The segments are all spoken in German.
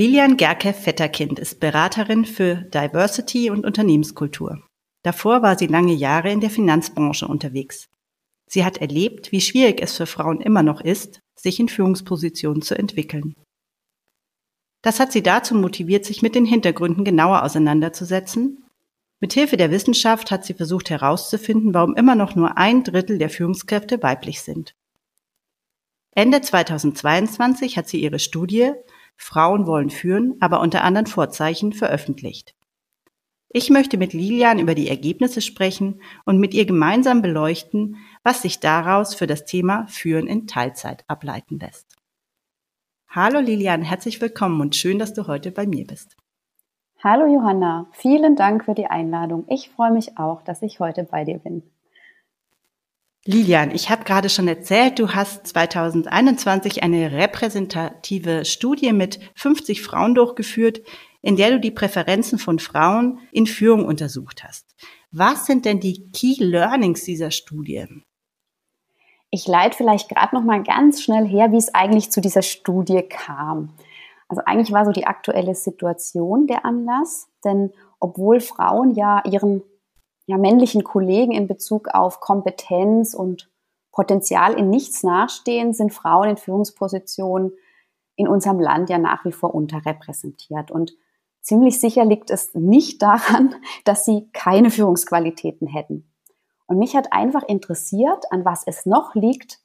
Lilian Gerke-Vetterkind ist Beraterin für Diversity und Unternehmenskultur. Davor war sie lange Jahre in der Finanzbranche unterwegs. Sie hat erlebt, wie schwierig es für Frauen immer noch ist, sich in Führungspositionen zu entwickeln. Das hat sie dazu motiviert, sich mit den Hintergründen genauer auseinanderzusetzen. Mithilfe der Wissenschaft hat sie versucht herauszufinden, warum immer noch nur ein Drittel der Führungskräfte weiblich sind. Ende 2022 hat sie ihre Studie Frauen wollen führen, aber unter anderen Vorzeichen veröffentlicht. Ich möchte mit Lilian über die Ergebnisse sprechen und mit ihr gemeinsam beleuchten, was sich daraus für das Thema Führen in Teilzeit ableiten lässt. Hallo Lilian, herzlich willkommen und schön, dass du heute bei mir bist. Hallo Johanna, vielen Dank für die Einladung. Ich freue mich auch, dass ich heute bei dir bin. Lilian, ich habe gerade schon erzählt, du hast 2021 eine repräsentative Studie mit 50 Frauen durchgeführt, in der du die Präferenzen von Frauen in Führung untersucht hast. Was sind denn die Key Learnings dieser Studie? Ich leite vielleicht gerade noch mal ganz schnell her, wie es eigentlich zu dieser Studie kam. Also eigentlich war so die aktuelle Situation der Anlass, denn obwohl Frauen ja ihren ja, männlichen Kollegen in Bezug auf Kompetenz und Potenzial in nichts nachstehen, sind Frauen in Führungspositionen in unserem Land ja nach wie vor unterrepräsentiert. Und ziemlich sicher liegt es nicht daran, dass sie keine Führungsqualitäten hätten. Und mich hat einfach interessiert, an was es noch liegt,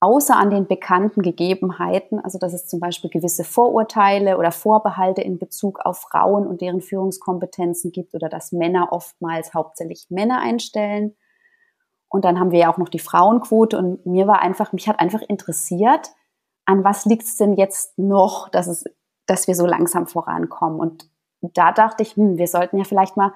außer an den bekannten Gegebenheiten, also dass es zum Beispiel gewisse Vorurteile oder Vorbehalte in Bezug auf Frauen und deren Führungskompetenzen gibt oder dass Männer oftmals hauptsächlich Männer einstellen. Und dann haben wir ja auch noch die Frauenquote und mir war einfach, mich hat einfach interessiert, an was liegt es denn jetzt noch, dass es, dass wir so langsam vorankommen. Und da dachte ich, hm, wir sollten ja vielleicht mal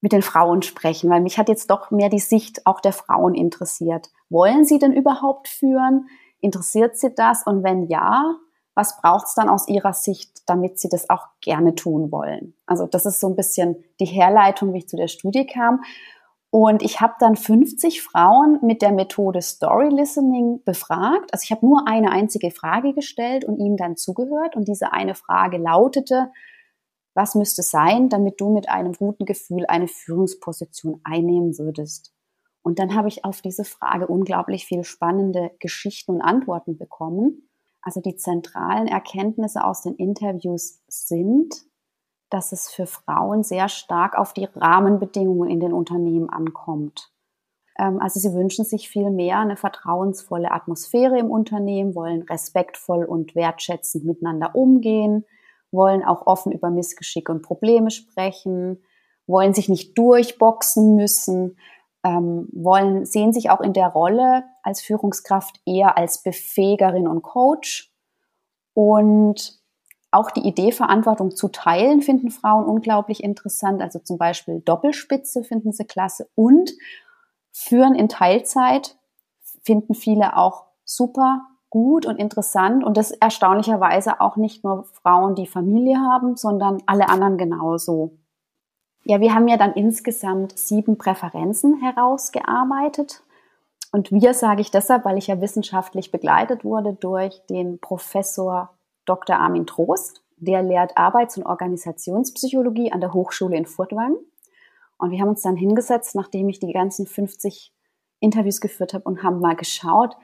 mit den Frauen sprechen, weil mich hat jetzt doch mehr die Sicht auch der Frauen interessiert. Wollen sie denn überhaupt führen? Interessiert sie das? Und wenn ja, was braucht es dann aus ihrer Sicht, damit sie das auch gerne tun wollen? Also das ist so ein bisschen die Herleitung, wie ich zu der Studie kam. Und ich habe dann 50 Frauen mit der Methode Story Listening befragt. Also ich habe nur eine einzige Frage gestellt und ihnen dann zugehört. Und diese eine Frage lautete, was müsste sein, damit du mit einem guten Gefühl eine Führungsposition einnehmen würdest? Und dann habe ich auf diese Frage unglaublich viele spannende Geschichten und Antworten bekommen. Also die zentralen Erkenntnisse aus den Interviews sind, dass es für Frauen sehr stark auf die Rahmenbedingungen in den Unternehmen ankommt. Ähm, also sie wünschen sich viel mehr eine vertrauensvolle Atmosphäre im Unternehmen, wollen respektvoll und wertschätzend miteinander umgehen, wollen auch offen über Missgeschicke und Probleme sprechen, wollen sich nicht durchboxen müssen, ähm, wollen, sehen sich auch in der Rolle als Führungskraft eher als Befähigerin und Coach. Und auch die Idee, Verantwortung zu teilen, finden Frauen unglaublich interessant. Also zum Beispiel Doppelspitze finden sie klasse und führen in Teilzeit finden viele auch super gut und interessant und das erstaunlicherweise auch nicht nur Frauen, die Familie haben, sondern alle anderen genauso. Ja, wir haben ja dann insgesamt sieben Präferenzen herausgearbeitet. Und wir sage ich deshalb, weil ich ja wissenschaftlich begleitet wurde durch den Professor Dr. Armin Trost. Der lehrt Arbeits- und Organisationspsychologie an der Hochschule in Furtwangen. Und wir haben uns dann hingesetzt, nachdem ich die ganzen 50 Interviews geführt habe und haben mal geschaut,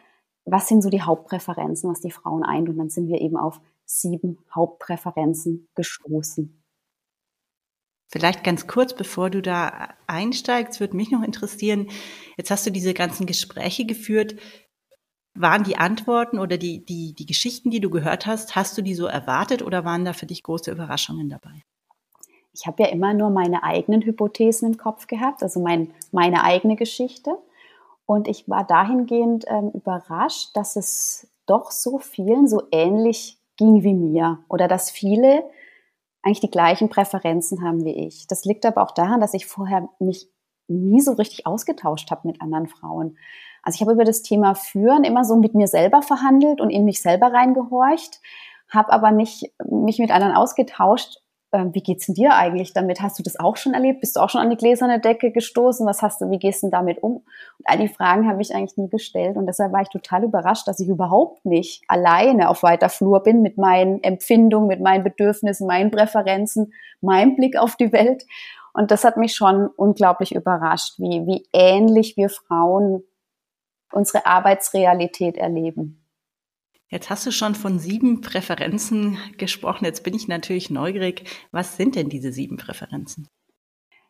was sind so die Hauptpräferenzen, was die Frauen eint. Und dann sind wir eben auf sieben Hauptpräferenzen gestoßen. Vielleicht ganz kurz, bevor du da einsteigst, würde mich noch interessieren, jetzt hast du diese ganzen Gespräche geführt. Waren die Antworten oder die, die, die Geschichten, die du gehört hast, hast du die so erwartet oder waren da für dich große Überraschungen dabei? Ich habe ja immer nur meine eigenen Hypothesen im Kopf gehabt, also mein, meine eigene Geschichte. Und ich war dahingehend ähm, überrascht, dass es doch so vielen so ähnlich ging wie mir oder dass viele eigentlich die gleichen Präferenzen haben wie ich. Das liegt aber auch daran, dass ich vorher mich nie so richtig ausgetauscht habe mit anderen Frauen. Also ich habe über das Thema Führen immer so mit mir selber verhandelt und in mich selber reingehorcht, habe aber nicht mich mit anderen ausgetauscht. Ähm, wie geht's denn dir eigentlich damit? Hast du das auch schon erlebt? Bist du auch schon an die gläserne Decke gestoßen? Was hast du? Wie gehst du damit um? Und all die Fragen habe ich eigentlich nie gestellt und deshalb war ich total überrascht, dass ich überhaupt nicht alleine auf weiter Flur bin mit meinen Empfindungen, mit meinen Bedürfnissen, meinen Präferenzen, meinem Blick auf die Welt. Und das hat mich schon unglaublich überrascht, wie, wie ähnlich wir Frauen unsere Arbeitsrealität erleben. Jetzt hast du schon von sieben Präferenzen gesprochen. Jetzt bin ich natürlich neugierig. Was sind denn diese sieben Präferenzen?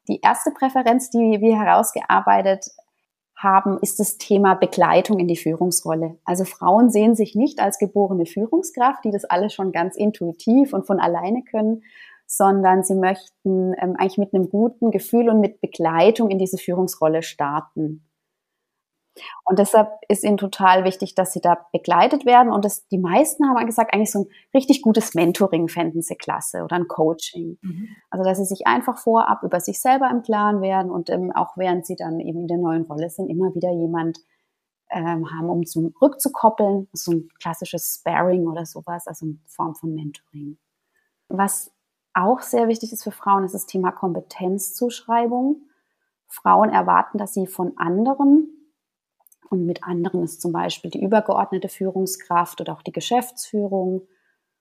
Die erste Präferenz, die wir herausgearbeitet haben, ist das Thema Begleitung in die Führungsrolle. Also Frauen sehen sich nicht als geborene Führungskraft, die das alles schon ganz intuitiv und von alleine können, sondern sie möchten ähm, eigentlich mit einem guten Gefühl und mit Begleitung in diese Führungsrolle starten. Und deshalb ist ihnen total wichtig, dass sie da begleitet werden. Und das, die meisten haben gesagt, eigentlich so ein richtig gutes Mentoring fänden sie klasse oder ein Coaching. Mhm. Also, dass sie sich einfach vorab über sich selber im Klaren werden und ähm, auch während sie dann eben in der neuen Rolle sind, immer wieder jemand ähm, haben, um zurückzukoppeln. So ein klassisches Sparring oder sowas, also eine Form von Mentoring. Was auch sehr wichtig ist für Frauen, ist das Thema Kompetenzzuschreibung. Frauen erwarten, dass sie von anderen und mit anderen ist zum Beispiel die übergeordnete Führungskraft oder auch die Geschäftsführung,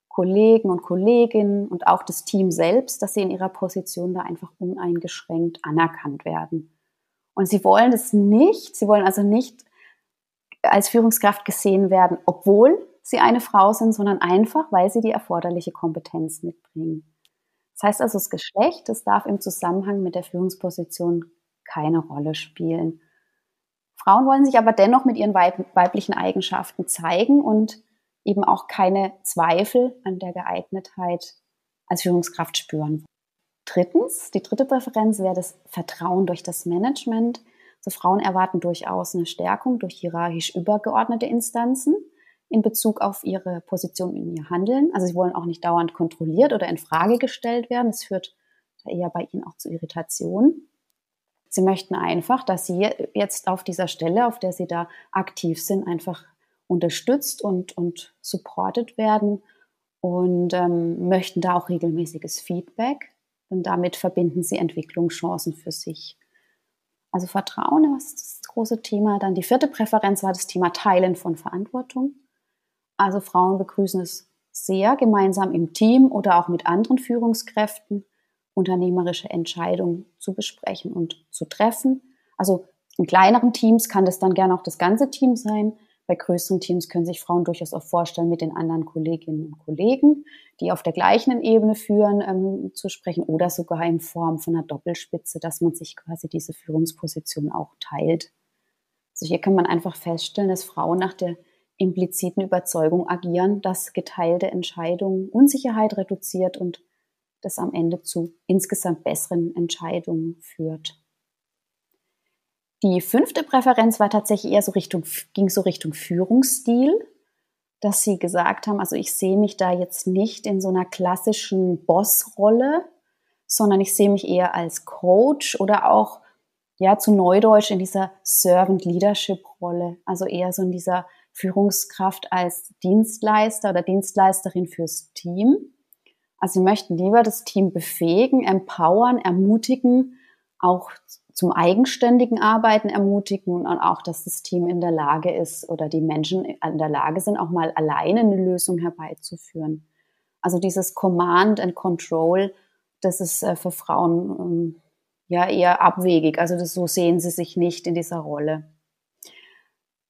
Kollegen und Kolleginnen und auch das Team selbst, dass sie in ihrer Position da einfach uneingeschränkt anerkannt werden. Und sie wollen es nicht, sie wollen also nicht als Führungskraft gesehen werden, obwohl sie eine Frau sind, sondern einfach, weil sie die erforderliche Kompetenz mitbringen. Das heißt also, das Geschlecht, das darf im Zusammenhang mit der Führungsposition keine Rolle spielen. Frauen wollen sich aber dennoch mit ihren weiblichen Eigenschaften zeigen und eben auch keine Zweifel an der Geeignetheit als Führungskraft spüren. Drittens, die dritte Präferenz wäre das Vertrauen durch das Management. Also Frauen erwarten durchaus eine Stärkung durch hierarchisch übergeordnete Instanzen in Bezug auf ihre Position in ihr Handeln. Also sie wollen auch nicht dauernd kontrolliert oder in Frage gestellt werden. Das führt eher bei ihnen auch zu Irritationen. Sie möchten einfach, dass Sie jetzt auf dieser Stelle, auf der Sie da aktiv sind, einfach unterstützt und, und supported werden und ähm, möchten da auch regelmäßiges Feedback. Und damit verbinden Sie Entwicklungschancen für sich. Also Vertrauen ist das große Thema. Dann die vierte Präferenz war das Thema Teilen von Verantwortung. Also Frauen begrüßen es sehr, gemeinsam im Team oder auch mit anderen Führungskräften unternehmerische Entscheidungen zu besprechen und zu treffen. Also in kleineren Teams kann das dann gerne auch das ganze Team sein. Bei größeren Teams können sich Frauen durchaus auch vorstellen, mit den anderen Kolleginnen und Kollegen, die auf der gleichen Ebene führen, ähm, zu sprechen oder sogar in Form von einer Doppelspitze, dass man sich quasi diese Führungsposition auch teilt. Also hier kann man einfach feststellen, dass Frauen nach der impliziten Überzeugung agieren, dass geteilte Entscheidungen Unsicherheit reduziert und das am Ende zu insgesamt besseren Entscheidungen führt. Die fünfte Präferenz war tatsächlich eher so Richtung, ging so Richtung Führungsstil, dass sie gesagt haben, also ich sehe mich da jetzt nicht in so einer klassischen Bossrolle, sondern ich sehe mich eher als Coach oder auch ja zu Neudeutsch in dieser Servant Leadership Rolle, also eher so in dieser Führungskraft als Dienstleister oder Dienstleisterin fürs Team. Also sie möchten lieber das Team befähigen, empowern, ermutigen, auch zum eigenständigen Arbeiten ermutigen und auch, dass das Team in der Lage ist oder die Menschen in der Lage sind, auch mal alleine eine Lösung herbeizuführen. Also dieses Command and Control, das ist äh, für Frauen ähm, ja eher abwegig. Also das, so sehen sie sich nicht in dieser Rolle.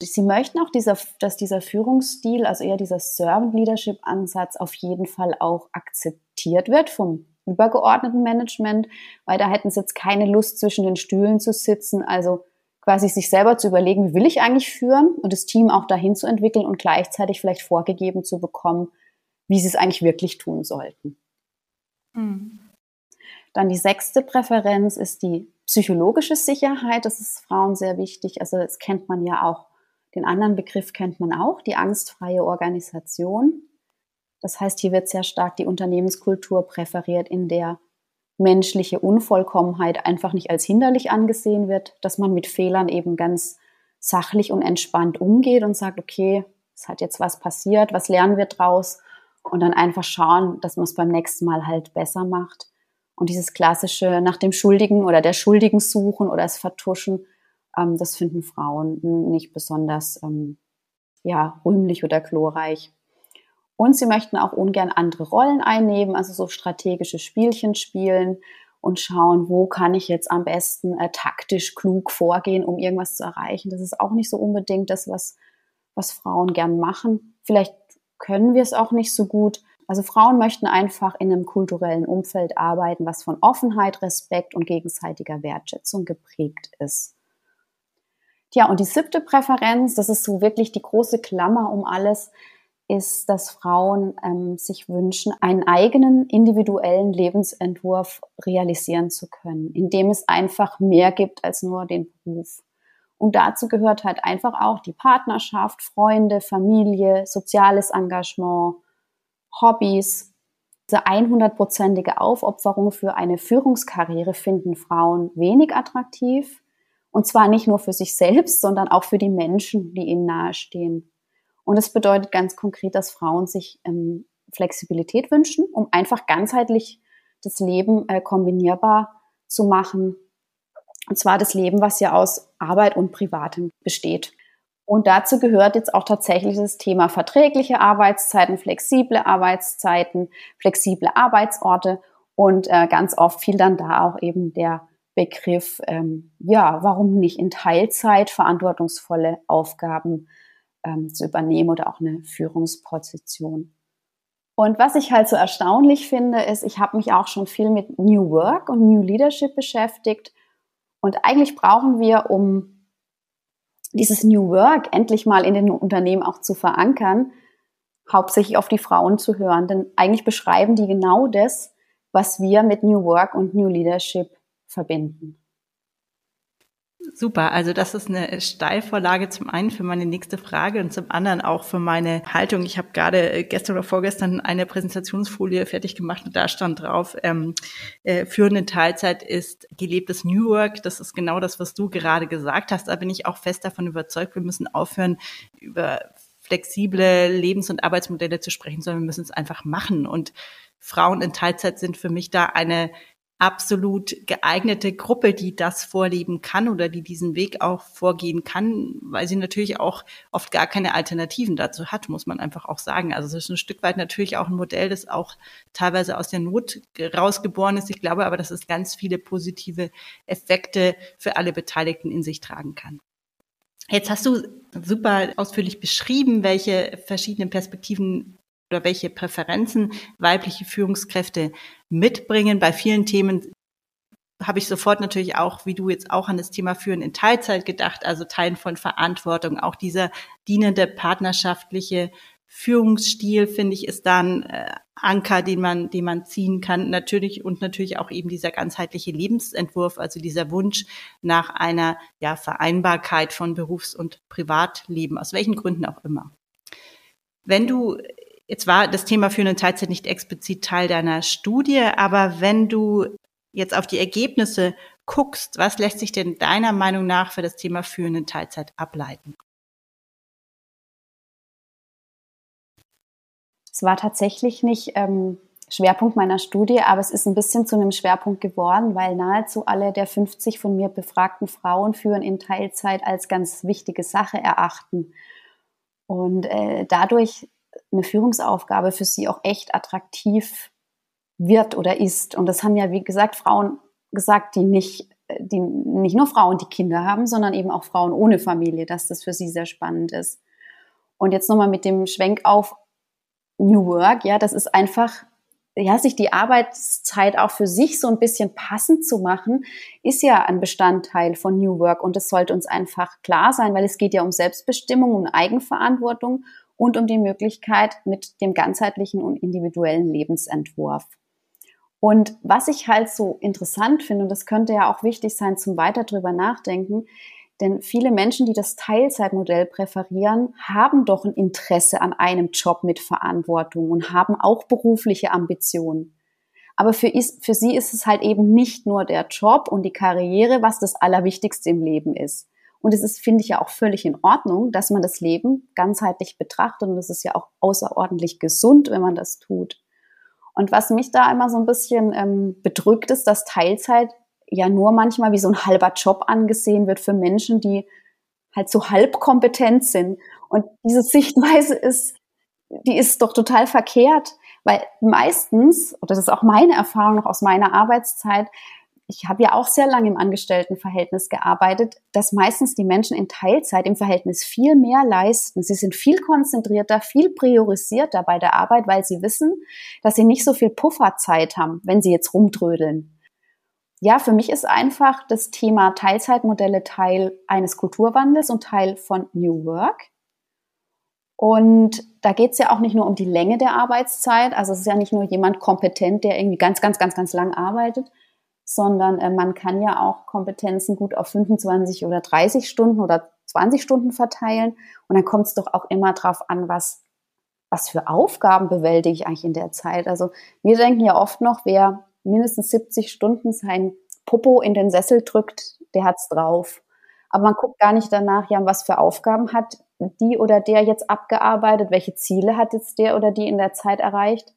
Sie möchten auch, dieser, dass dieser Führungsstil, also eher dieser Servant Leadership Ansatz auf jeden Fall auch akzeptiert wird vom übergeordneten Management, weil da hätten sie jetzt keine Lust zwischen den Stühlen zu sitzen, also quasi sich selber zu überlegen, wie will ich eigentlich führen und das Team auch dahin zu entwickeln und gleichzeitig vielleicht vorgegeben zu bekommen, wie sie es eigentlich wirklich tun sollten. Mhm. Dann die sechste Präferenz ist die psychologische Sicherheit. Das ist Frauen sehr wichtig. Also das kennt man ja auch den anderen Begriff kennt man auch, die angstfreie Organisation. Das heißt, hier wird sehr stark die Unternehmenskultur präferiert, in der menschliche Unvollkommenheit einfach nicht als hinderlich angesehen wird, dass man mit Fehlern eben ganz sachlich und entspannt umgeht und sagt, okay, es hat jetzt was passiert, was lernen wir draus und dann einfach schauen, dass man es beim nächsten Mal halt besser macht. Und dieses klassische nach dem Schuldigen oder der Schuldigen suchen oder es vertuschen, ähm, das finden Frauen nicht besonders ähm, ja, rühmlich oder glorreich. Und sie möchten auch ungern andere Rollen einnehmen, also so strategische Spielchen spielen und schauen, wo kann ich jetzt am besten äh, taktisch klug vorgehen, um irgendwas zu erreichen. Das ist auch nicht so unbedingt das, was, was Frauen gern machen. Vielleicht können wir es auch nicht so gut. Also Frauen möchten einfach in einem kulturellen Umfeld arbeiten, was von Offenheit, Respekt und gegenseitiger Wertschätzung geprägt ist. Ja, und die siebte Präferenz, das ist so wirklich die große Klammer um alles, ist, dass Frauen ähm, sich wünschen, einen eigenen individuellen Lebensentwurf realisieren zu können, in dem es einfach mehr gibt als nur den Beruf. Und dazu gehört halt einfach auch die Partnerschaft, Freunde, Familie, soziales Engagement, Hobbys. Diese 100-prozentige Aufopferung für eine Führungskarriere finden Frauen wenig attraktiv. Und zwar nicht nur für sich selbst, sondern auch für die Menschen, die ihnen nahestehen. Und es bedeutet ganz konkret, dass Frauen sich ähm, Flexibilität wünschen, um einfach ganzheitlich das Leben äh, kombinierbar zu machen. Und zwar das Leben, was ja aus Arbeit und Privatem besteht. Und dazu gehört jetzt auch tatsächlich das Thema verträgliche Arbeitszeiten, flexible Arbeitszeiten, flexible Arbeitsorte und äh, ganz oft fiel dann da auch eben der Begriff, ähm, ja, warum nicht in Teilzeit verantwortungsvolle Aufgaben ähm, zu übernehmen oder auch eine Führungsposition. Und was ich halt so erstaunlich finde, ist, ich habe mich auch schon viel mit New Work und New Leadership beschäftigt. Und eigentlich brauchen wir, um dieses New Work endlich mal in den Unternehmen auch zu verankern, hauptsächlich auf die Frauen zu hören. Denn eigentlich beschreiben die genau das, was wir mit New Work und New Leadership verbinden. Super, also das ist eine Steilvorlage zum einen für meine nächste Frage und zum anderen auch für meine Haltung. Ich habe gerade gestern oder vorgestern eine Präsentationsfolie fertig gemacht und da stand drauf, ähm, äh, führende Teilzeit ist gelebtes New Work. Das ist genau das, was du gerade gesagt hast. Da bin ich auch fest davon überzeugt, wir müssen aufhören, über flexible Lebens- und Arbeitsmodelle zu sprechen, sondern wir müssen es einfach machen. Und Frauen in Teilzeit sind für mich da eine absolut geeignete Gruppe, die das vorleben kann oder die diesen Weg auch vorgehen kann, weil sie natürlich auch oft gar keine Alternativen dazu hat, muss man einfach auch sagen. Also es ist ein Stück weit natürlich auch ein Modell, das auch teilweise aus der Not rausgeboren ist. Ich glaube aber, dass es ganz viele positive Effekte für alle Beteiligten in sich tragen kann. Jetzt hast du super ausführlich beschrieben, welche verschiedenen Perspektiven oder welche Präferenzen weibliche Führungskräfte mitbringen. Bei vielen Themen habe ich sofort natürlich auch, wie du jetzt auch an das Thema Führen in Teilzeit gedacht, also Teilen von Verantwortung, auch dieser dienende partnerschaftliche Führungsstil, finde ich, ist dann äh, Anker, den man, den man ziehen kann. Natürlich und natürlich auch eben dieser ganzheitliche Lebensentwurf, also dieser Wunsch nach einer ja, Vereinbarkeit von Berufs- und Privatleben, aus welchen Gründen auch immer. Wenn du Jetzt war das Thema für eine Teilzeit nicht explizit Teil deiner Studie, aber wenn du jetzt auf die Ergebnisse guckst, was lässt sich denn deiner Meinung nach für das Thema für eine Teilzeit ableiten? Es war tatsächlich nicht ähm, Schwerpunkt meiner Studie, aber es ist ein bisschen zu einem Schwerpunkt geworden, weil nahezu alle der 50 von mir befragten Frauen führen in Teilzeit als ganz wichtige Sache erachten. Und äh, dadurch eine Führungsaufgabe für sie auch echt attraktiv wird oder ist. Und das haben ja, wie gesagt, Frauen gesagt, die nicht, die nicht nur Frauen, die Kinder haben, sondern eben auch Frauen ohne Familie, dass das für sie sehr spannend ist. Und jetzt nochmal mit dem Schwenk auf New Work, ja, das ist einfach, ja, sich die Arbeitszeit auch für sich so ein bisschen passend zu machen, ist ja ein Bestandteil von New Work und es sollte uns einfach klar sein, weil es geht ja um Selbstbestimmung, um Eigenverantwortung und um die Möglichkeit mit dem ganzheitlichen und individuellen Lebensentwurf. Und was ich halt so interessant finde, und das könnte ja auch wichtig sein zum weiter drüber nachdenken, Denn viele Menschen, die das Teilzeitmodell präferieren, haben doch ein Interesse an einem Job mit Verantwortung und haben auch berufliche Ambitionen. Aber für, für sie ist es halt eben nicht nur der Job und die Karriere, was das Allerwichtigste im Leben ist. Und es ist, finde ich, ja auch völlig in Ordnung, dass man das Leben ganzheitlich betrachtet. Und es ist ja auch außerordentlich gesund, wenn man das tut. Und was mich da immer so ein bisschen ähm, bedrückt, ist, dass Teilzeit ja nur manchmal wie so ein halber Job angesehen wird für Menschen, die halt so halb kompetent sind. Und diese Sichtweise ist, die ist doch total verkehrt, weil meistens, oder das ist auch meine Erfahrung noch aus meiner Arbeitszeit, ich habe ja auch sehr lange im Angestelltenverhältnis gearbeitet, dass meistens die Menschen in Teilzeit im Verhältnis viel mehr leisten. Sie sind viel konzentrierter, viel priorisierter bei der Arbeit, weil sie wissen, dass sie nicht so viel Pufferzeit haben, wenn sie jetzt rumtrödeln ja, für mich ist einfach das Thema Teilzeitmodelle Teil eines Kulturwandels und Teil von New Work. Und da geht es ja auch nicht nur um die Länge der Arbeitszeit, also es ist ja nicht nur jemand kompetent, der irgendwie ganz, ganz, ganz, ganz lang arbeitet, sondern äh, man kann ja auch Kompetenzen gut auf 25 oder 30 Stunden oder 20 Stunden verteilen. Und dann kommt es doch auch immer drauf an, was, was für Aufgaben bewältige ich eigentlich in der Zeit. Also wir denken ja oft noch, wer mindestens 70 Stunden sein Popo in den Sessel drückt, der hat's drauf. Aber man guckt gar nicht danach, ja, was für Aufgaben hat die oder der jetzt abgearbeitet, welche Ziele hat jetzt der oder die in der Zeit erreicht.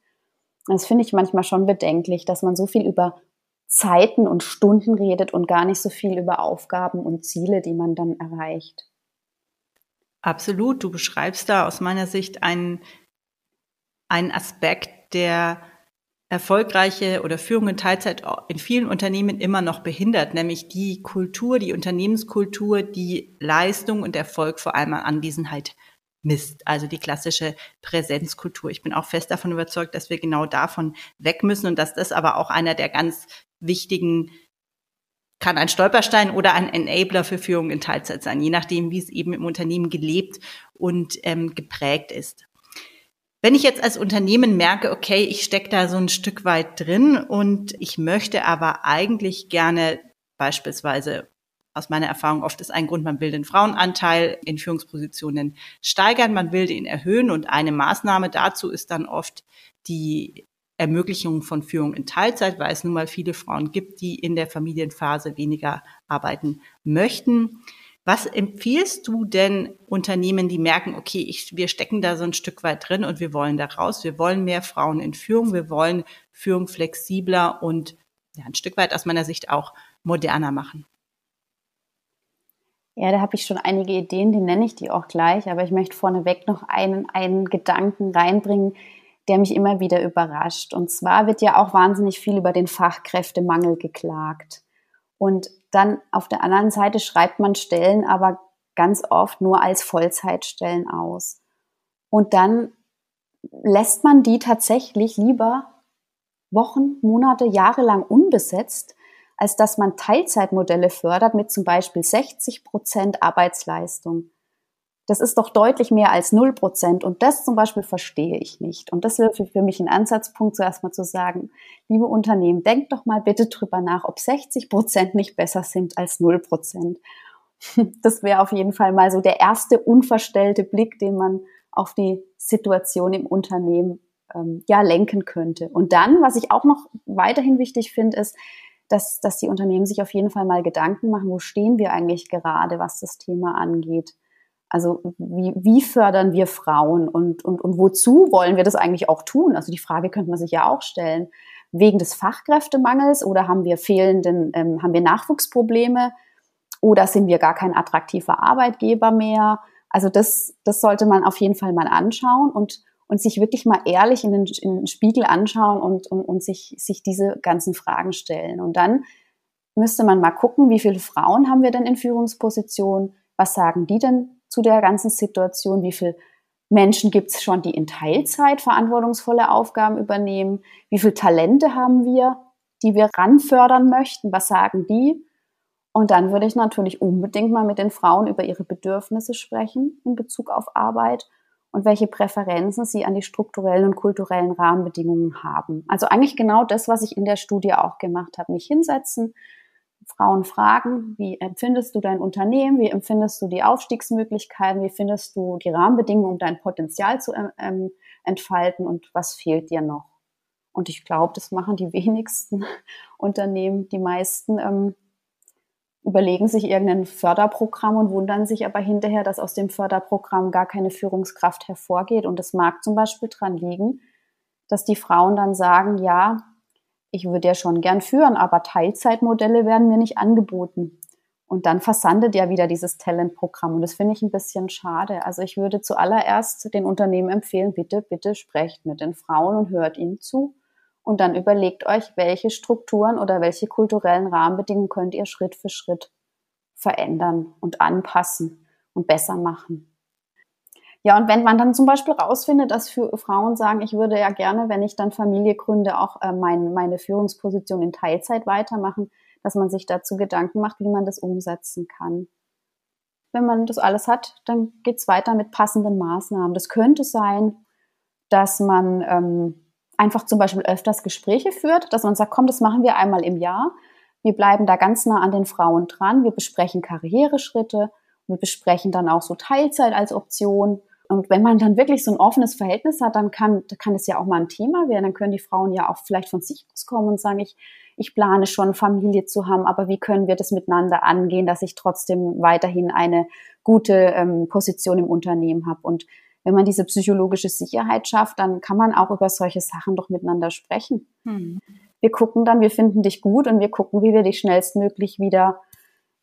Das finde ich manchmal schon bedenklich, dass man so viel über Zeiten und Stunden redet und gar nicht so viel über Aufgaben und Ziele, die man dann erreicht. Absolut. Du beschreibst da aus meiner Sicht einen, einen Aspekt, der erfolgreiche oder Führung in Teilzeit in vielen Unternehmen immer noch behindert, nämlich die Kultur, die Unternehmenskultur, die Leistung und Erfolg vor allem an Anwesenheit misst, also die klassische Präsenzkultur. Ich bin auch fest davon überzeugt, dass wir genau davon weg müssen und dass das aber auch einer der ganz wichtigen kann ein Stolperstein oder ein Enabler für Führung in Teilzeit sein, je nachdem, wie es eben im Unternehmen gelebt und ähm, geprägt ist. Wenn ich jetzt als Unternehmen merke, okay, ich stecke da so ein Stück weit drin und ich möchte aber eigentlich gerne beispielsweise aus meiner Erfahrung oft ist ein Grund, man will den Frauenanteil in Führungspositionen steigern, man will den erhöhen und eine Maßnahme dazu ist dann oft die Ermöglichung von Führung in Teilzeit, weil es nun mal viele Frauen gibt, die in der Familienphase weniger arbeiten möchten. Was empfiehlst du denn Unternehmen, die merken, okay, ich, wir stecken da so ein Stück weit drin und wir wollen da raus, wir wollen mehr Frauen in Führung, wir wollen Führung flexibler und ja, ein Stück weit aus meiner Sicht auch moderner machen? Ja, da habe ich schon einige Ideen, die nenne ich die auch gleich, aber ich möchte vorneweg noch einen, einen Gedanken reinbringen, der mich immer wieder überrascht. Und zwar wird ja auch wahnsinnig viel über den Fachkräftemangel geklagt. Und dann auf der anderen Seite schreibt man Stellen aber ganz oft nur als Vollzeitstellen aus. Und dann lässt man die tatsächlich lieber Wochen, Monate, Jahre lang unbesetzt, als dass man Teilzeitmodelle fördert mit zum Beispiel 60 Prozent Arbeitsleistung. Das ist doch deutlich mehr als 0 Prozent. Und das zum Beispiel verstehe ich nicht. Und das wäre für mich ein Ansatzpunkt, zuerst mal zu sagen, liebe Unternehmen, denkt doch mal bitte drüber nach, ob 60 Prozent nicht besser sind als 0 Prozent. Das wäre auf jeden Fall mal so der erste unverstellte Blick, den man auf die Situation im Unternehmen ähm, ja lenken könnte. Und dann, was ich auch noch weiterhin wichtig finde, ist, dass, dass die Unternehmen sich auf jeden Fall mal Gedanken machen, wo stehen wir eigentlich gerade, was das Thema angeht. Also wie, wie fördern wir Frauen und, und, und wozu wollen wir das eigentlich auch tun? Also die Frage könnte man sich ja auch stellen. Wegen des Fachkräftemangels oder haben wir fehlenden, ähm, haben wir Nachwuchsprobleme oder sind wir gar kein attraktiver Arbeitgeber mehr? Also das, das sollte man auf jeden Fall mal anschauen und, und sich wirklich mal ehrlich in den, in den Spiegel anschauen und, und, und sich, sich diese ganzen Fragen stellen. Und dann müsste man mal gucken, wie viele Frauen haben wir denn in Führungspositionen? Was sagen die denn zu der ganzen Situation? Wie viele Menschen gibt es schon, die in Teilzeit verantwortungsvolle Aufgaben übernehmen? Wie viele Talente haben wir, die wir ranfördern möchten? Was sagen die? Und dann würde ich natürlich unbedingt mal mit den Frauen über ihre Bedürfnisse sprechen in Bezug auf Arbeit und welche Präferenzen sie an die strukturellen und kulturellen Rahmenbedingungen haben. Also eigentlich genau das, was ich in der Studie auch gemacht habe. Mich hinsetzen, Frauen fragen, wie empfindest du dein Unternehmen, wie empfindest du die Aufstiegsmöglichkeiten, wie findest du die Rahmenbedingungen, um dein Potenzial zu ähm, entfalten und was fehlt dir noch. Und ich glaube, das machen die wenigsten Unternehmen. Die meisten ähm, überlegen sich irgendein Förderprogramm und wundern sich aber hinterher, dass aus dem Förderprogramm gar keine Führungskraft hervorgeht. Und es mag zum Beispiel daran liegen, dass die Frauen dann sagen, ja, ich würde ja schon gern führen, aber Teilzeitmodelle werden mir nicht angeboten. Und dann versandet ja wieder dieses Talentprogramm. Und das finde ich ein bisschen schade. Also ich würde zuallererst den Unternehmen empfehlen, bitte, bitte sprecht mit den Frauen und hört ihnen zu. Und dann überlegt euch, welche Strukturen oder welche kulturellen Rahmenbedingungen könnt ihr Schritt für Schritt verändern und anpassen und besser machen. Ja, und wenn man dann zum Beispiel rausfindet, dass für Frauen sagen, ich würde ja gerne, wenn ich dann Familie gründe, auch äh, mein, meine Führungsposition in Teilzeit weitermachen, dass man sich dazu Gedanken macht, wie man das umsetzen kann. Wenn man das alles hat, dann geht's weiter mit passenden Maßnahmen. Das könnte sein, dass man ähm, einfach zum Beispiel öfters Gespräche führt, dass man sagt, komm, das machen wir einmal im Jahr. Wir bleiben da ganz nah an den Frauen dran. Wir besprechen Karriereschritte. Wir besprechen dann auch so Teilzeit als Option und wenn man dann wirklich so ein offenes Verhältnis hat, dann kann, kann es ja auch mal ein Thema werden. Dann können die Frauen ja auch vielleicht von sich aus kommen und sagen, ich, ich plane schon Familie zu haben, aber wie können wir das miteinander angehen, dass ich trotzdem weiterhin eine gute ähm, Position im Unternehmen habe. Und wenn man diese psychologische Sicherheit schafft, dann kann man auch über solche Sachen doch miteinander sprechen. Hm. Wir gucken dann, wir finden dich gut und wir gucken, wie wir dich schnellstmöglich wieder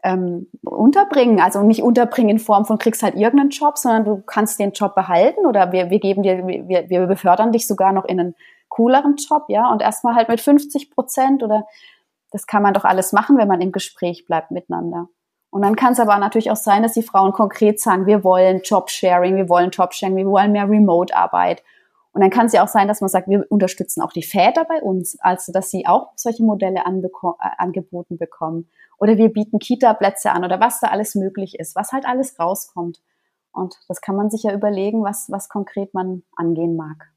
ähm, unterbringen. Also nicht unterbringen in Form von kriegst halt irgendeinen Job, sondern du kannst den Job behalten oder wir, wir geben dir, wir, wir befördern dich sogar noch in einen cooleren Job, ja, und erstmal halt mit 50 Prozent oder das kann man doch alles machen, wenn man im Gespräch bleibt miteinander. Und dann kann es aber natürlich auch sein, dass die Frauen konkret sagen, wir wollen Jobsharing, wir wollen Jobsharing, wir wollen mehr Remote-Arbeit. Und dann kann es ja auch sein, dass man sagt, wir unterstützen auch die Väter bei uns, also dass sie auch solche Modelle äh, angeboten bekommen oder wir bieten Kita-Plätze an oder was da alles möglich ist, was halt alles rauskommt. Und das kann man sich ja überlegen, was, was konkret man angehen mag.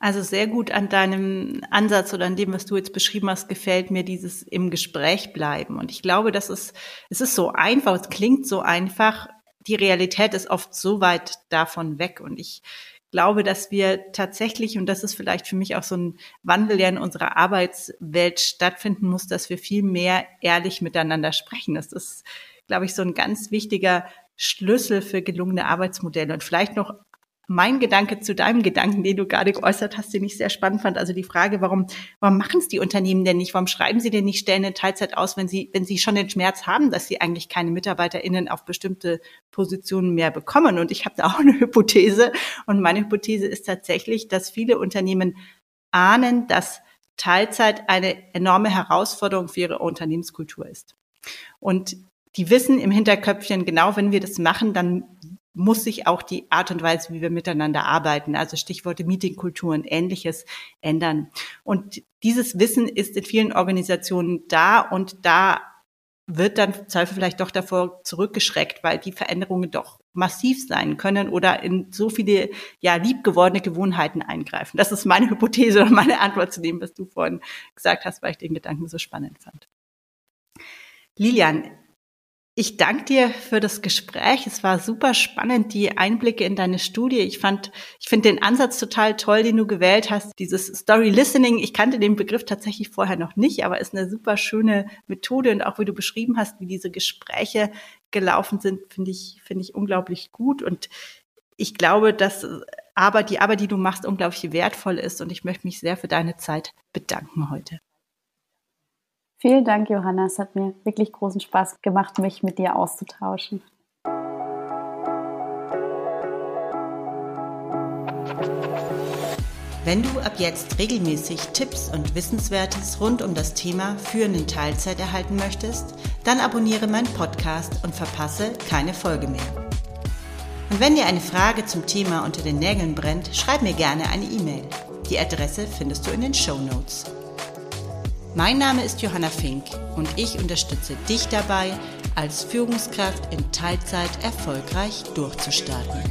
Also sehr gut an deinem Ansatz oder an dem, was du jetzt beschrieben hast, gefällt mir dieses im Gespräch bleiben. Und ich glaube, das ist, es ist so einfach, es klingt so einfach. Die Realität ist oft so weit davon weg. Und ich glaube, dass wir tatsächlich, und das ist vielleicht für mich auch so ein Wandel, der in unserer Arbeitswelt stattfinden muss, dass wir viel mehr ehrlich miteinander sprechen. Das ist, glaube ich, so ein ganz wichtiger Schlüssel für gelungene Arbeitsmodelle. Und vielleicht noch mein Gedanke zu deinem Gedanken, den du gerade geäußert hast, den ich sehr spannend fand. Also die Frage, warum, warum machen es die Unternehmen denn nicht? Warum schreiben sie denn nicht Stellen in Teilzeit aus, wenn sie, wenn sie schon den Schmerz haben, dass sie eigentlich keine MitarbeiterInnen auf bestimmte Positionen mehr bekommen? Und ich habe da auch eine Hypothese. Und meine Hypothese ist tatsächlich, dass viele Unternehmen ahnen, dass Teilzeit eine enorme Herausforderung für ihre Unternehmenskultur ist. Und die wissen im Hinterköpfchen, genau wenn wir das machen, dann muss sich auch die Art und Weise, wie wir miteinander arbeiten, also Stichworte Meetingkultur und ähnliches ändern. Und dieses Wissen ist in vielen Organisationen da und da wird dann Zweifel vielleicht doch davor zurückgeschreckt, weil die Veränderungen doch massiv sein können oder in so viele ja liebgewordene Gewohnheiten eingreifen. Das ist meine Hypothese oder meine Antwort zu dem, was du vorhin gesagt hast, weil ich den Gedanken so spannend fand. Lilian, ich danke dir für das Gespräch. Es war super spannend, die Einblicke in deine Studie. Ich fand, ich finde den Ansatz total toll, den du gewählt hast. Dieses Story Listening. Ich kannte den Begriff tatsächlich vorher noch nicht, aber ist eine super schöne Methode und auch wie du beschrieben hast, wie diese Gespräche gelaufen sind, finde ich, finde ich unglaublich gut und ich glaube, dass aber die Arbeit, die du machst, unglaublich wertvoll ist und ich möchte mich sehr für deine Zeit bedanken heute. Vielen Dank, Johanna. Es hat mir wirklich großen Spaß gemacht, mich mit dir auszutauschen. Wenn du ab jetzt regelmäßig Tipps und Wissenswertes rund um das Thema Führen in Teilzeit erhalten möchtest, dann abonniere meinen Podcast und verpasse keine Folge mehr. Und wenn dir eine Frage zum Thema unter den Nägeln brennt, schreib mir gerne eine E-Mail. Die Adresse findest du in den Show Notes. Mein Name ist Johanna Fink und ich unterstütze dich dabei, als Führungskraft in Teilzeit erfolgreich durchzustarten.